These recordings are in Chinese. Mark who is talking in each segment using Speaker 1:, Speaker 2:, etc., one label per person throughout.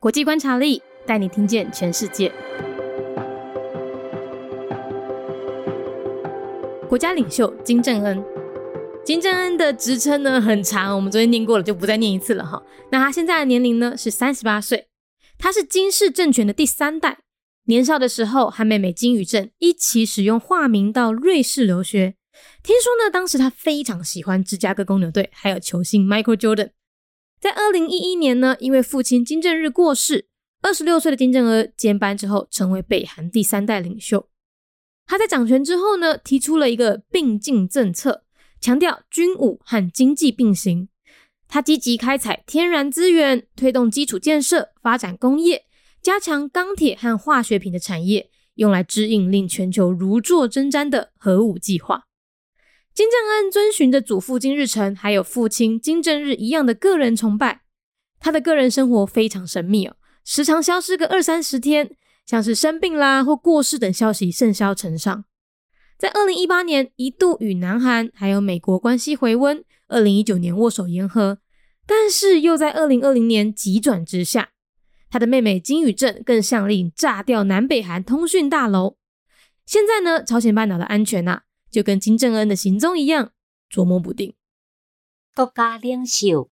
Speaker 1: 国际观察力带你听见全世界。国家领袖金正恩，金正恩的职称呢很长，我们昨天念过了，就不再念一次了哈。那他现在的年龄呢是三十八岁，他是金氏政权的第三代。年少的时候和妹妹金宇镇一起使用化名到瑞士留学。听说呢，当时他非常喜欢芝加哥公牛队，还有球星 Michael Jordan。在二零一一年呢，因为父亲金正日过世，二十六岁的金正恩接班之后，成为北韩第三代领袖。他在掌权之后呢，提出了一个并进政策，强调军武和经济并行。他积极开采天然资源，推动基础建设，发展工业，加强钢铁和化学品的产业，用来支应令全球如坐针毡的核武计划。金正恩遵循着祖父金日成还有父亲金正日一样的个人崇拜，他的个人生活非常神秘哦，时常消失个二三十天。像是生病啦或过世等消息甚嚣尘上，在二零一八年一度与南韩还有美国关系回温，二零一九年握手言和，但是又在二零二零年急转直下。他的妹妹金宇镇更下令炸掉南北韩通讯大楼。现在呢，朝鲜半岛的安全呐，就跟金正恩的行踪一样捉摸不定。
Speaker 2: 国家领袖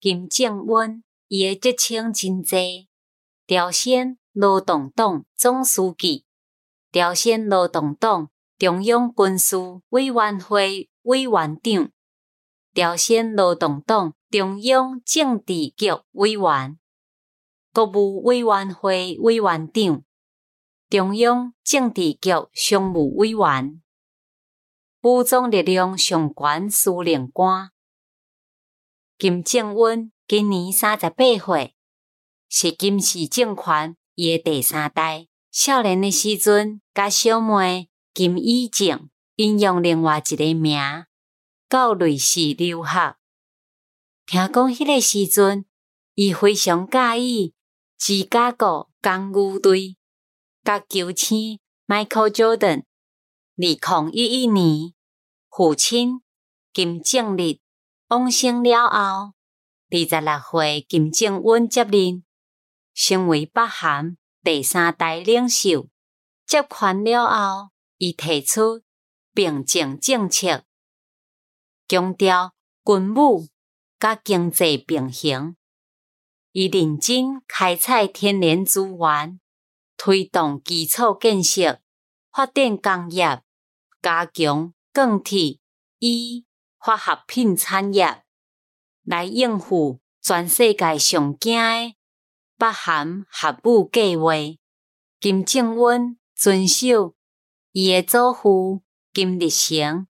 Speaker 2: 金正恩，伊的职称真济，朝鲜。劳动党总书记、朝鲜劳动党中央军事委员会委员长、朝鲜劳动党中央政治局委员、国务委员会委员长、中央政治局常务委员、武装力量上悬司令官。金正恩今年三十八岁，是金氏政权。伊诶第三代，少年诶时阵，甲小妹金以正引用另外一个名，到瑞士留学。听讲迄个时阵，伊非常介意芝加哥公牛队，甲球星 Michael Jordan。二零一一年，父亲金正日往生了后，二十六岁金正恩接任。成为北韩第三代领袖，接权了后，伊提出并进政策，强调军武甲经济并行。伊认真开采天然资源，推动基础建设，发展工业，加强钢铁、以化学品产业，来应付全世界上惊诶。北韩核武计划，金正恩遵守伊诶祖父金日成，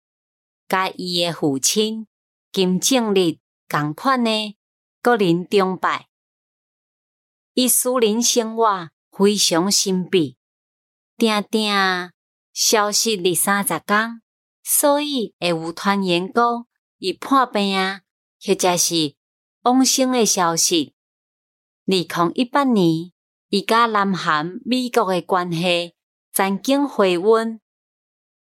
Speaker 2: 甲伊诶父亲金正日共款诶个人崇拜。伊私人生活非常神秘，定定消息二三十天，所以会有传言讲伊破病啊，或者是往生诶消息。二零一八年，伊甲南韩、美国诶关系曾经回温，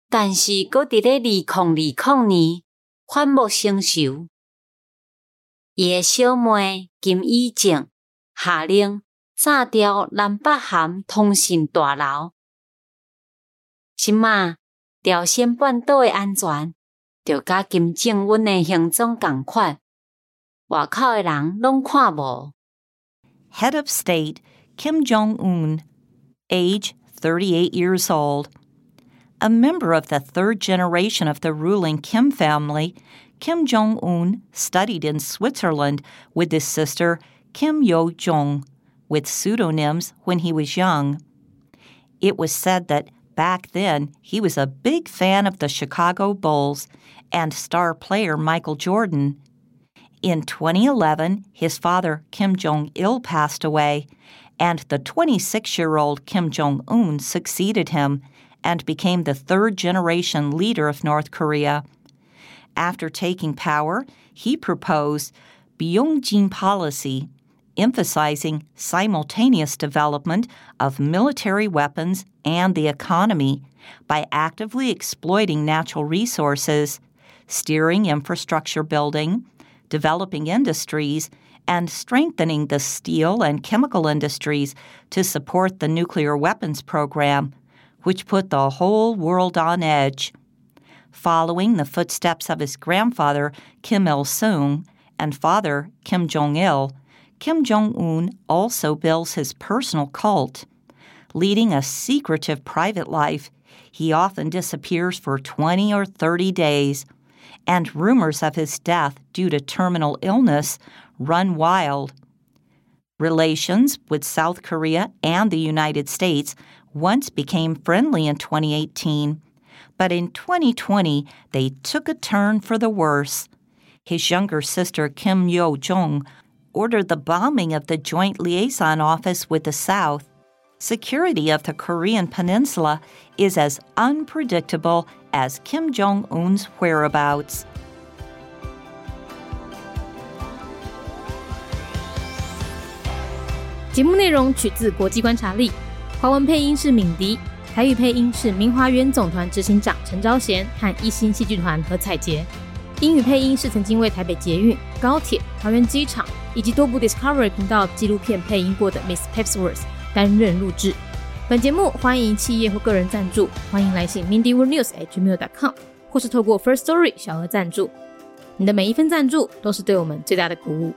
Speaker 2: 但是搁伫咧二零二零年反目成仇。伊诶小妹金以正下令炸掉南北韩通信大楼。即马朝鲜半岛诶安全，就甲金正恩诶行踪共款，外口诶人拢看无。
Speaker 3: head of state Kim Jong un, age 38 years old. A member of the third generation of the ruling Kim family, Kim Jong un studied in Switzerland with his sister Kim Yo Jong, with pseudonyms when he was young. It was said that back then he was a big fan of the Chicago Bulls and star player Michael Jordan. In 2011, his father, Kim Jong il, passed away, and the 26 year old Kim Jong un succeeded him and became the third generation leader of North Korea. After taking power, he proposed Byungjin policy, emphasizing simultaneous development of military weapons and the economy by actively exploiting natural resources, steering infrastructure building, developing industries, and strengthening the steel and chemical industries to support the nuclear weapons program, which put the whole world on edge. Following the footsteps of his grandfather, Kim Il sung, and father, Kim Jong il, Kim Jong un also builds his personal cult. Leading a secretive private life, he often disappears for 20 or 30 days, and rumors of his death due to terminal illness run wild. Relations with South Korea and the United States once became friendly in 2018, but in 2020 they took a turn for the worse. His younger sister, Kim Yo Jong, ordered the bombing of the Joint Liaison Office with the South. Security of the Korean Peninsula is as unpredictable as Kim Jong un's whereabouts.
Speaker 1: 节目内容取自国际观察力，华文配音是敏迪，台语配音是明华园总团执行长陈昭贤和一星戏剧团何彩杰，英语配音是曾经为台北捷运、高铁、桃园机场 以及多部 Discovery 频道纪录片配音过的 Miss Pepsworth 担任录制。本节目欢迎企业或个人赞助，欢迎来信 mindyworldnews@gmail.com，或是透过 First Story 小额赞助。你的每一份赞助都是对我们最大的鼓舞。